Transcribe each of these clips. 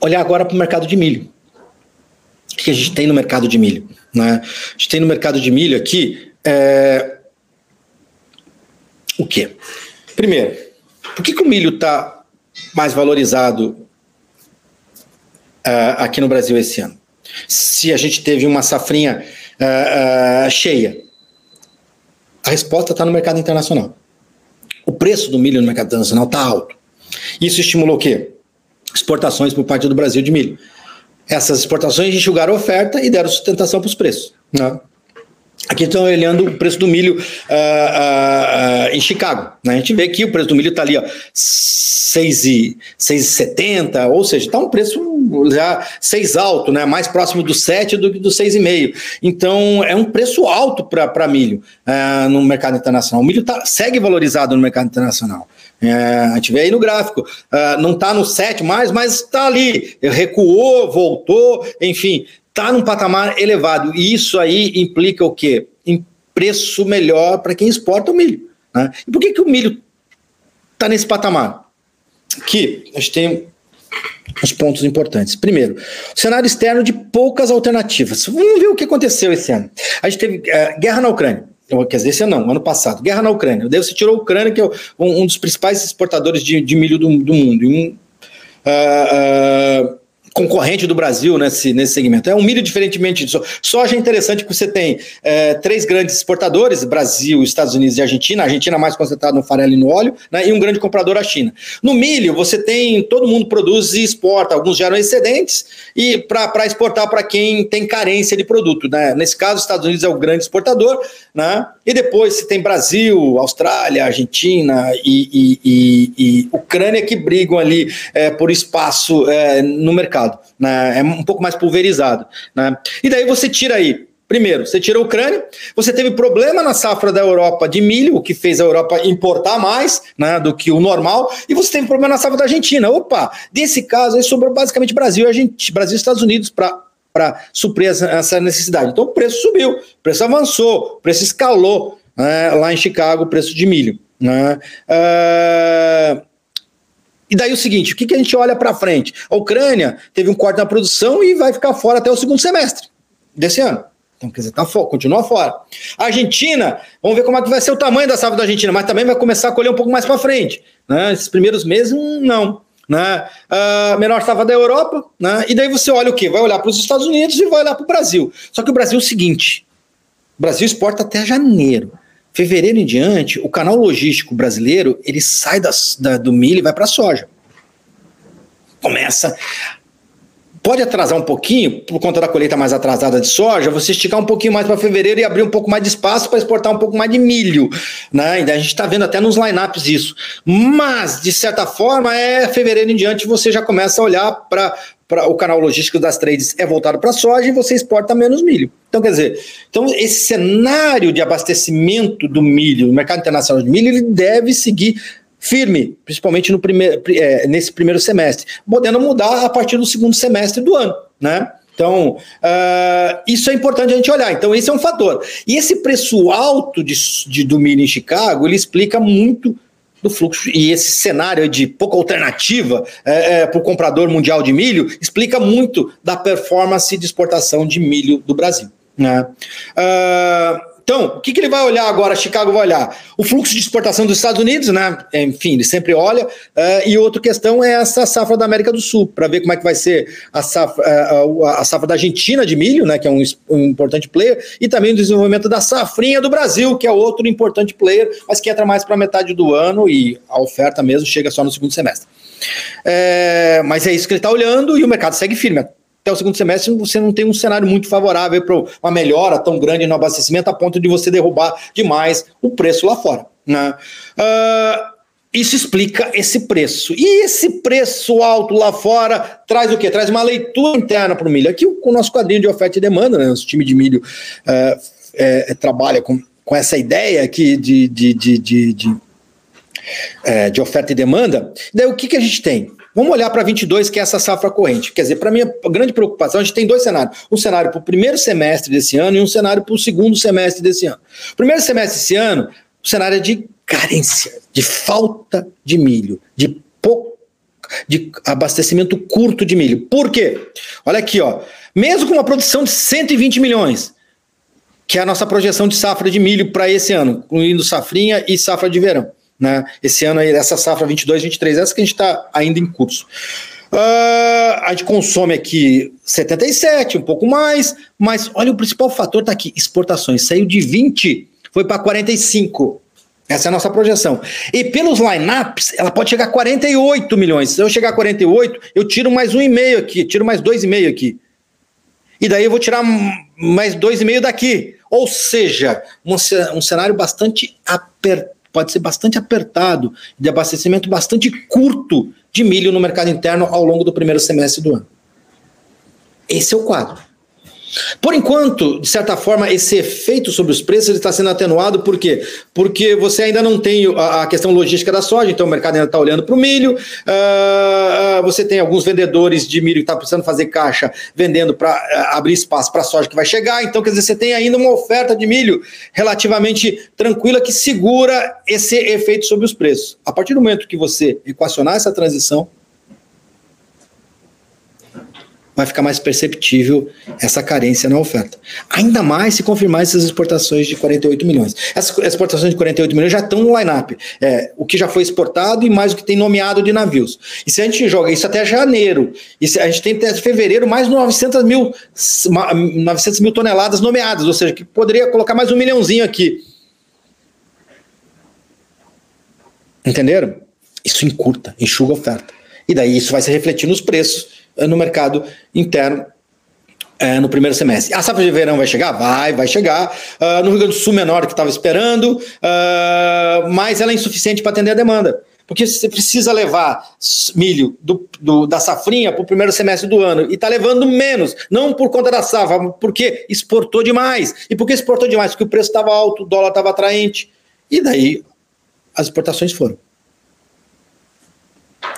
olhar agora para o mercado de milho. O que a gente tem no mercado de milho? Né? A gente tem no mercado de milho aqui é... o quê? Primeiro, por que, que o milho está mais valorizado uh, aqui no Brasil esse ano? Se a gente teve uma safrinha uh, uh, cheia, a resposta está no mercado internacional. O preço do milho no mercado internacional está alto. Isso estimulou o quê? Exportações por parte do Brasil de milho. Essas exportações enxugaram a oferta e deram sustentação para os preços. Né? Aqui estão olhando o preço do milho uh, uh, em Chicago. Né? A gente vê que o preço do milho está ali, ó, 6,70, ou seja, está um preço já 6 alto, né? mais próximo do 7 do que do 6,5. Então, é um preço alto para milho no mercado internacional. O milho tá, segue valorizado no mercado internacional. É, a gente vê aí no gráfico, uh, não está no 7 mais, mas está ali, recuou, voltou, enfim, está num patamar elevado. E isso aí implica o quê? Em preço melhor para quem exporta o milho. Né? E por que, que o milho está nesse patamar? Que a gente tem os pontos importantes. Primeiro, cenário externo de poucas alternativas. Vamos ver o que aconteceu esse ano. A gente teve uh, guerra na Ucrânia. Quer dizer, esse ano não, ano passado. Guerra na Ucrânia. Daí você tirou a Ucrânia, que é um, um dos principais exportadores de, de milho do, do mundo. Um, uh, uh, concorrente do Brasil nesse, nesse segmento. É um milho diferentemente soja. Soja é interessante que você tem é, três grandes exportadores, Brasil, Estados Unidos e Argentina, a Argentina mais concentrada no farelo e no óleo, né, e um grande comprador a China. No milho, você tem, todo mundo produz e exporta, alguns geram excedentes, e para exportar para quem tem carência de produto. Né? Nesse caso, os Estados Unidos é o grande exportador, né? E depois você tem Brasil, Austrália, Argentina e, e, e, e Ucrânia que brigam ali é, por espaço é, no mercado né? é um pouco mais pulverizado. Né? E daí você tira aí Primeiro, você tira a Ucrânia, você teve problema na safra da Europa de milho, o que fez a Europa importar mais né, do que o normal, e você teve problema na safra da Argentina. Opa, desse caso aí sobrou basicamente Brasil, Brasil e Estados Unidos para suprir essa necessidade. Então o preço subiu, o preço avançou, o preço escalou né, lá em Chicago, o preço de milho. Né? Uh, e daí o seguinte, o que, que a gente olha para frente? A Ucrânia teve um corte na produção e vai ficar fora até o segundo semestre desse ano. Então, quer dizer, tá fora, continua fora. A Argentina, vamos ver como é que vai ser o tamanho da safra da Argentina, mas também vai começar a colher um pouco mais para frente. Né? Esses primeiros meses, não. Né? Uh, menor safra da Europa, né? e daí você olha o quê? Vai olhar para os Estados Unidos e vai olhar para o Brasil. Só que o Brasil é o seguinte: o Brasil exporta até janeiro. Fevereiro em diante, o canal logístico brasileiro ele sai das, da, do milho e vai para a soja. Começa. Pode atrasar um pouquinho, por conta da colheita mais atrasada de soja, você esticar um pouquinho mais para fevereiro e abrir um pouco mais de espaço para exportar um pouco mais de milho. Né? A gente está vendo até nos lineups isso. Mas, de certa forma, é fevereiro em diante você já começa a olhar para pra, o canal logístico das trades é voltado para soja e você exporta menos milho. Então, quer dizer, então esse cenário de abastecimento do milho, no mercado internacional de milho, ele deve seguir firme, principalmente no primeiro, é, nesse primeiro semestre, podendo mudar a partir do segundo semestre do ano, né? Então, uh, isso é importante a gente olhar. Então, esse é um fator. E esse preço alto de, de, do milho em Chicago, ele explica muito do fluxo e esse cenário de pouca alternativa é, é, para o comprador mundial de milho explica muito da performance de exportação de milho do Brasil. Né? Uh, então, o que, que ele vai olhar agora? Chicago vai olhar o fluxo de exportação dos Estados Unidos, né? Enfim, ele sempre olha. Uh, e outra questão é essa safra da América do Sul, para ver como é que vai ser a safra, uh, a safra da Argentina de milho, né? Que é um, um, importante player, e também o desenvolvimento da safrinha do Brasil, que é outro importante player, mas que entra mais para metade do ano e a oferta mesmo chega só no segundo semestre. É, mas é isso que ele está olhando e o mercado segue firme até o segundo semestre você não tem um cenário muito favorável para uma melhora tão grande no abastecimento a ponto de você derrubar demais o preço lá fora. Né? Uh, isso explica esse preço. E esse preço alto lá fora traz o quê? Traz uma leitura interna para o milho. Aqui o, nosso quadrinho de oferta e demanda, né? nosso time de milho uh, é, trabalha com, com essa ideia aqui de, de, de, de, de, é, de oferta e demanda. Daí o que, que a gente tem? Vamos olhar para 22, que é essa safra corrente. Quer dizer, para mim, a grande preocupação, a gente tem dois cenários. Um cenário para o primeiro semestre desse ano e um cenário para o segundo semestre desse ano. Primeiro semestre desse ano, o cenário é de carência, de falta de milho, de pouca de abastecimento curto de milho. Por quê? Olha aqui, ó. Mesmo com uma produção de 120 milhões, que é a nossa projeção de safra de milho para esse ano, incluindo safrinha e safra de verão. Né? Esse ano aí, essa safra 22, 23, essa que a gente está ainda em curso. Uh, a gente consome aqui 77, um pouco mais, mas olha, o principal fator está aqui: exportações. Saiu de 20, foi para 45. Essa é a nossa projeção. E pelos lineups, ela pode chegar a 48 milhões. Se eu chegar a 48, eu tiro mais um e meio aqui, tiro mais dois e meio aqui. E daí eu vou tirar mais dois e meio daqui. Ou seja, um, cenário bastante apertado, pode ser bastante apertado, de abastecimento bastante curto de milho no mercado interno ao longo do primeiro semestre do ano. Esse é o quadro. Por enquanto, de certa forma, esse efeito sobre os preços está sendo atenuado, por quê? Porque você ainda não tem a, a questão logística da soja, então o mercado ainda está olhando para o milho, uh, você tem alguns vendedores de milho que estão tá precisando fazer caixa, vendendo para uh, abrir espaço para a soja que vai chegar, então quer dizer, você tem ainda uma oferta de milho relativamente tranquila que segura esse efeito sobre os preços. A partir do momento que você equacionar essa transição, vai ficar mais perceptível essa carência na oferta. Ainda mais se confirmar essas exportações de 48 milhões. Essas exportações de 48 milhões já estão no line-up. É, o que já foi exportado e mais o que tem nomeado de navios. E se a gente joga isso até janeiro, e a gente tem até fevereiro mais 900 mil, 900 mil toneladas nomeadas, ou seja, que poderia colocar mais um milhãozinho aqui. Entenderam? Isso encurta, enxuga a oferta. E daí isso vai se refletir nos preços no mercado interno é, no primeiro semestre. A safra de verão vai chegar? Vai, vai chegar. Uh, no Rio Grande do Sul, menor que estava esperando, uh, mas ela é insuficiente para atender a demanda. Porque você precisa levar milho do, do da safrinha para o primeiro semestre do ano e está levando menos, não por conta da safra, porque exportou demais. E por que exportou demais? Porque o preço estava alto, o dólar estava atraente. E daí as exportações foram.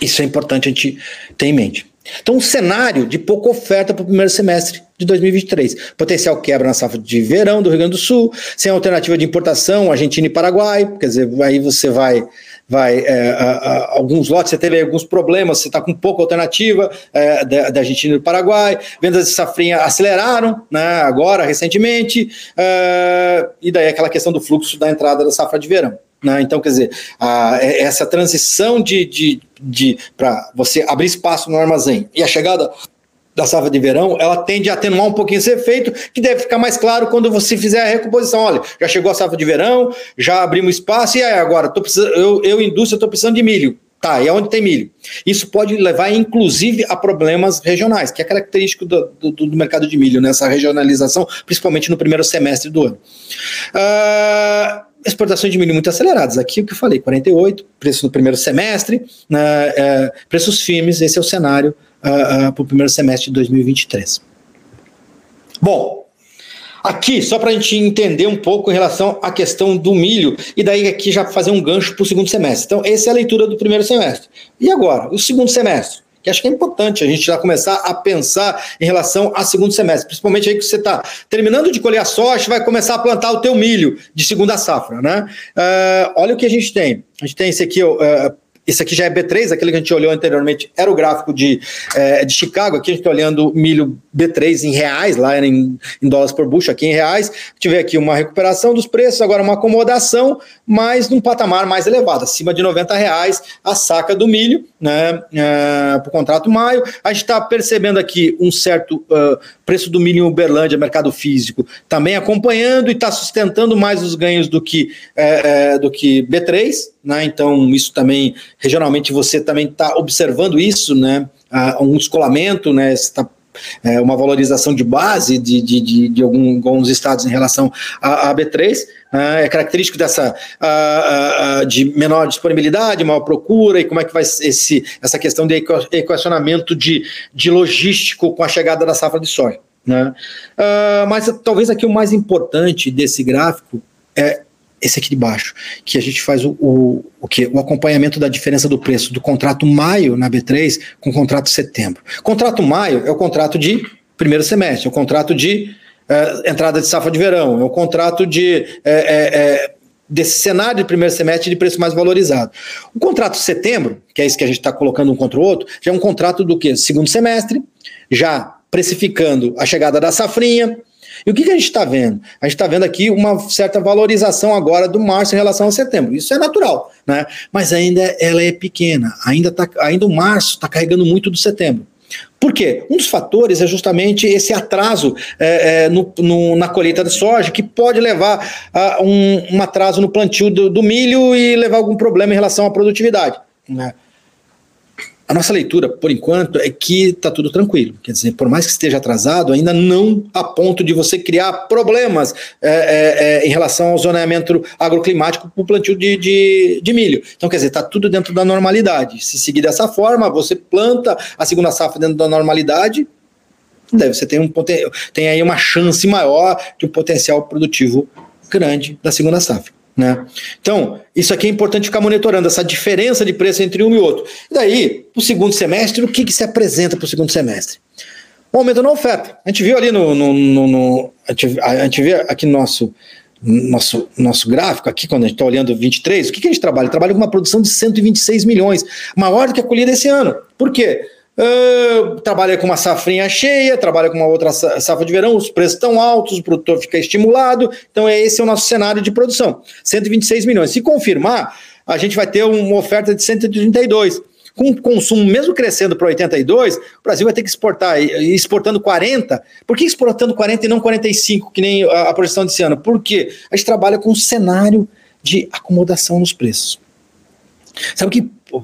Isso é importante a gente ter em mente. Então, um cenário de pouca oferta para o primeiro semestre de 2023. Potencial quebra na safra de verão do Rio Grande do Sul, sem alternativa de importação, Argentina e Paraguai, quer dizer, aí você vai. vai é, a, a, alguns lotes, você teve alguns problemas, você está com pouca alternativa é, da, da, Argentina e do Paraguai, vendas de safrinha aceleraram né, agora, recentemente, é, e daí aquela questão do fluxo da entrada da safra de verão. Né? Então, quer dizer, a, é, essa transição de, de, de para você abrir espaço no armazém e a chegada da safra de verão, ela tende a atenuar um pouquinho esse efeito, que deve ficar mais claro quando você fizer a recomposição. Olha, já chegou a safra de verão, já abrimos espaço, e aí agora, tô eu, eu indústria, estou precisando de milho. Tá, e aonde tem milho? Isso pode levar, inclusive, a problemas regionais, que é característico do, do, do mercado de milho, nessa né? regionalização, principalmente no primeiro semestre do ano. Uh, exportações de milho muito aceleradas. Aqui o que eu falei, 48, preço no primeiro semestre, né, é, preços firmes, esse é o cenário uh, ah, uh, para o primeiro semestre de 2023. Bom, aqui, só para a gente entender um pouco em relação à questão do milho, e daí aqui já fazer um gancho para o segundo semestre. Então, essa é a leitura do primeiro semestre. E agora, o segundo semestre? Que acho que é importante a gente já começar a pensar em relação a segundo semestre, principalmente aí que você está terminando de colher a soja, vai começar a plantar o teu milho de segunda safra, né? Uh, olha o que a gente tem. A gente tem esse aqui, uh, esse aqui já é B3, aquele que a gente olhou anteriormente era o gráfico de, é, de Chicago. Aqui a gente está olhando milho B3 em reais, lá em, em, dólares por bucho, aqui em reais. Tive aqui uma recuperação dos preços, agora uma acomodação, mas num patamar mais elevado, acima de 90 reais a saca do milho, né, é, para o contrato maio. A gente está percebendo aqui um certo uh, preço do milho em Uberlândia, mercado físico, também acompanhando e está sustentando mais os ganhos do que, é, é, do que B3, né? Então, isso também, regionalmente, você também está observando isso, né? Uh, um descolamento, né? Está é, uma valorização de base de, de, de, de algum, alguns estados em relação à, B3. Né? é característico dessa de menor disponibilidade, maior procura, e como é que vai esse, essa questão de equacionamento de, de logístico com a chegada da safra de soja. Né? Uh, mas talvez aqui o mais importante desse gráfico é esse aqui de baixo, que a gente faz o, o, o, o acompanhamento da diferença do preço do contrato maio na B3 com o contrato setembro. Contrato maio é o contrato de primeiro semestre, é o contrato de é, entrada de safra de verão, é o contrato de é, é, desse cenário de primeiro semestre de preço mais valorizado. O contrato de setembro, que é isso que a gente está colocando um contra o outro, já é um contrato do que? Segundo semestre, já precificando a chegada da safrinha. E o que, que a gente está vendo? A gente está vendo aqui uma certa valorização agora do março em relação a setembro. Isso é natural, né? Mas ainda ela é pequena. Ainda, tá, ainda o março está carregando muito do setembro. Por quê? Um dos fatores é justamente esse atraso é, é, no, no, na colheita de soja, que pode levar a um, um atraso no plantio do, do, milho e levar algum problema em relação à produtividade. Né? A nossa leitura, por enquanto, é que está tudo tranquilo. Quer dizer, por mais que esteja atrasado, ainda não a ponto de você criar problemas é, é, é, em relação ao zoneamento agroclimático para o plantio de, de, de, milho. Então, quer dizer, está tudo dentro da normalidade. Se seguir dessa forma, você planta a segunda safra dentro da normalidade, deve você tem, um, tem aí uma chance maior de um potencial produtivo grande da segunda safra. Né? Então, isso aqui é importante ficar monitorando, essa diferença de preço entre um e outro. E daí, o segundo semestre, o que, que se apresenta para o segundo semestre? Um aumento na oferta. A gente viu ali no. no, no, no a, gente, a, gente, vê aqui no nosso, nosso, nosso gráfico, aqui, quando a gente está olhando 23, o que, que a gente trabalha? Trabalha com uma produção de 126 milhões, maior do que a colhida esse ano. Por quê? Uh, trabalha com uma safrinha cheia, trabalha com uma outra safra de verão, os preços estão altos, o produtor fica estimulado. Então, é esse é o nosso cenário de produção: 126 milhões. Se confirmar, a gente vai ter uma oferta de 132. Com o consumo mesmo crescendo para 82, o Brasil vai ter que exportar, exportando 40. Por que exportando 40 e não 45, que nem a, a projeção desse ano? Porque a gente trabalha com um cenário de acomodação nos preços. Sabe o que, o,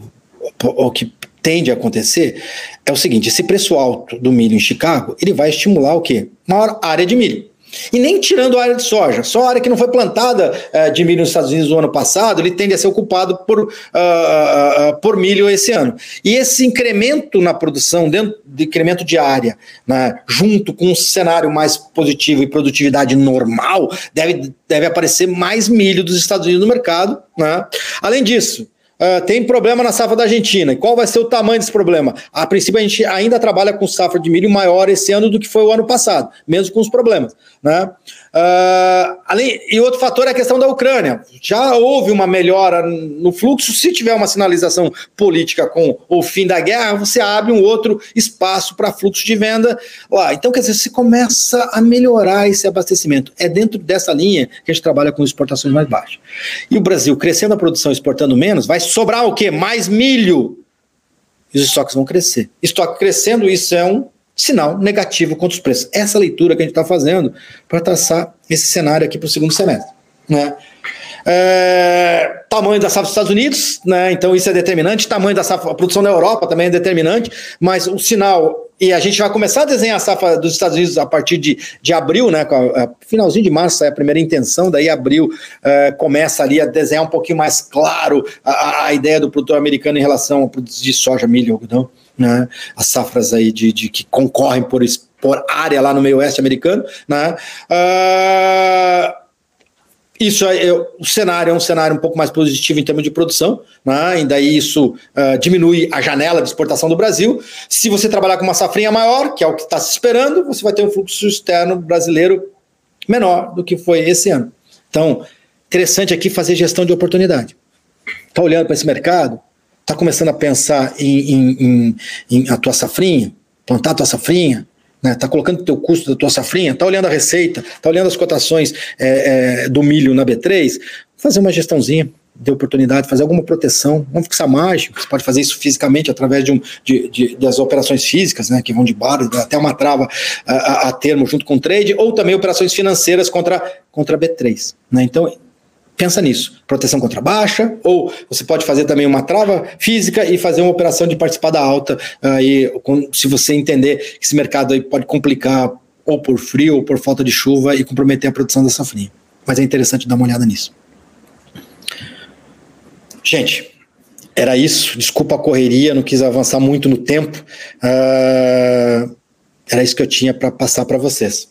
o que tende a acontecer é o seguinte: esse preço alto do milho em Chicago, ele vai estimular o quê? Maior área de milho. E nem tirando a área de soja, só a área que não foi plantada uh, de milho nos Estados Unidos no ano passado, ele tende a ser ocupado por, uh, uh, por milho esse ano. E esse incremento na produção, dentro de incremento de área, né, junto com um cenário mais positivo e produtividade normal, deve, deve aparecer mais milho dos Estados Unidos no mercado. Né? Além disso, Uh, tem problema na safra da Argentina. E qual vai ser o tamanho desse problema? A princípio, a gente ainda trabalha com safra de milho maior esse ano do que foi o ano passado, mesmo com os problemas. Né? Uh, além, e outro fator é a questão da Ucrânia. Já houve uma melhora no fluxo. Se tiver uma sinalização política com o fim da guerra, você abre um outro espaço para fluxo de venda lá. Então, quer dizer, se começa a melhorar esse abastecimento. É dentro dessa linha que a gente trabalha com exportações mais baixas. E o Brasil crescendo a produção, exportando menos, vai sobrar o quê? Mais milho. E os estoques vão crescer. Estoque crescendo, isso é um sinal negativo contra os preços. Essa leitura que a gente está fazendo para traçar esse cenário aqui para o segundo semestre. Né? É, tamanho da safra dos Estados Unidos, né? Então isso é determinante. Tamanho da safra, a produção na Europa também é determinante, mas o sinal e a gente vai começar a desenhar a safra dos Estados Unidos a partir de, de abril, né? A, a finalzinho de março é a primeira intenção, daí abril é, começa ali a desenhar um pouquinho mais claro a, a ideia do produtor americano em relação ao produto de soja, milho, algodão né? As safras aí de, de que concorrem por, por área lá no meio oeste americano, né? Uh, isso é, o cenário é um cenário um pouco mais positivo em termos de produção, né? isso uh, diminui a janela de exportação do Brasil. Se você trabalhar com uma safrinha maior, que é o que está se esperando, você vai ter um fluxo externo brasileiro menor do que foi esse ano. Então, interessante aqui fazer gestão de oportunidade. Está olhando para esse mercado, Está começando a pensar em, em, em, em, a tua safrinha, plantar a tua safrinha, né? Tá colocando o teu custo da tua safrinha, tá olhando a receita, tá olhando as cotações é, é, do milho na B3, fazer uma gestãozinha de oportunidade, fazer alguma proteção, vamos fixar margem, você pode fazer isso fisicamente através de, um, de, de das operações físicas, né, que vão de bar, até uma trava a, a, a, termo junto com o trade, ou também operações financeiras contra, contra B3. Né? Então, pensa nisso. Proteção contra baixa, ou você pode fazer também uma trava física e fazer uma operação de participada alta, aí, se você entender que esse mercado aí pode complicar ou por frio ou por falta de chuva e comprometer a produção da safrinha. Mas é interessante dar uma olhada nisso. Gente, era isso. Desculpa a correria, não quis avançar muito no tempo. Uh, era isso que eu tinha para passar para vocês.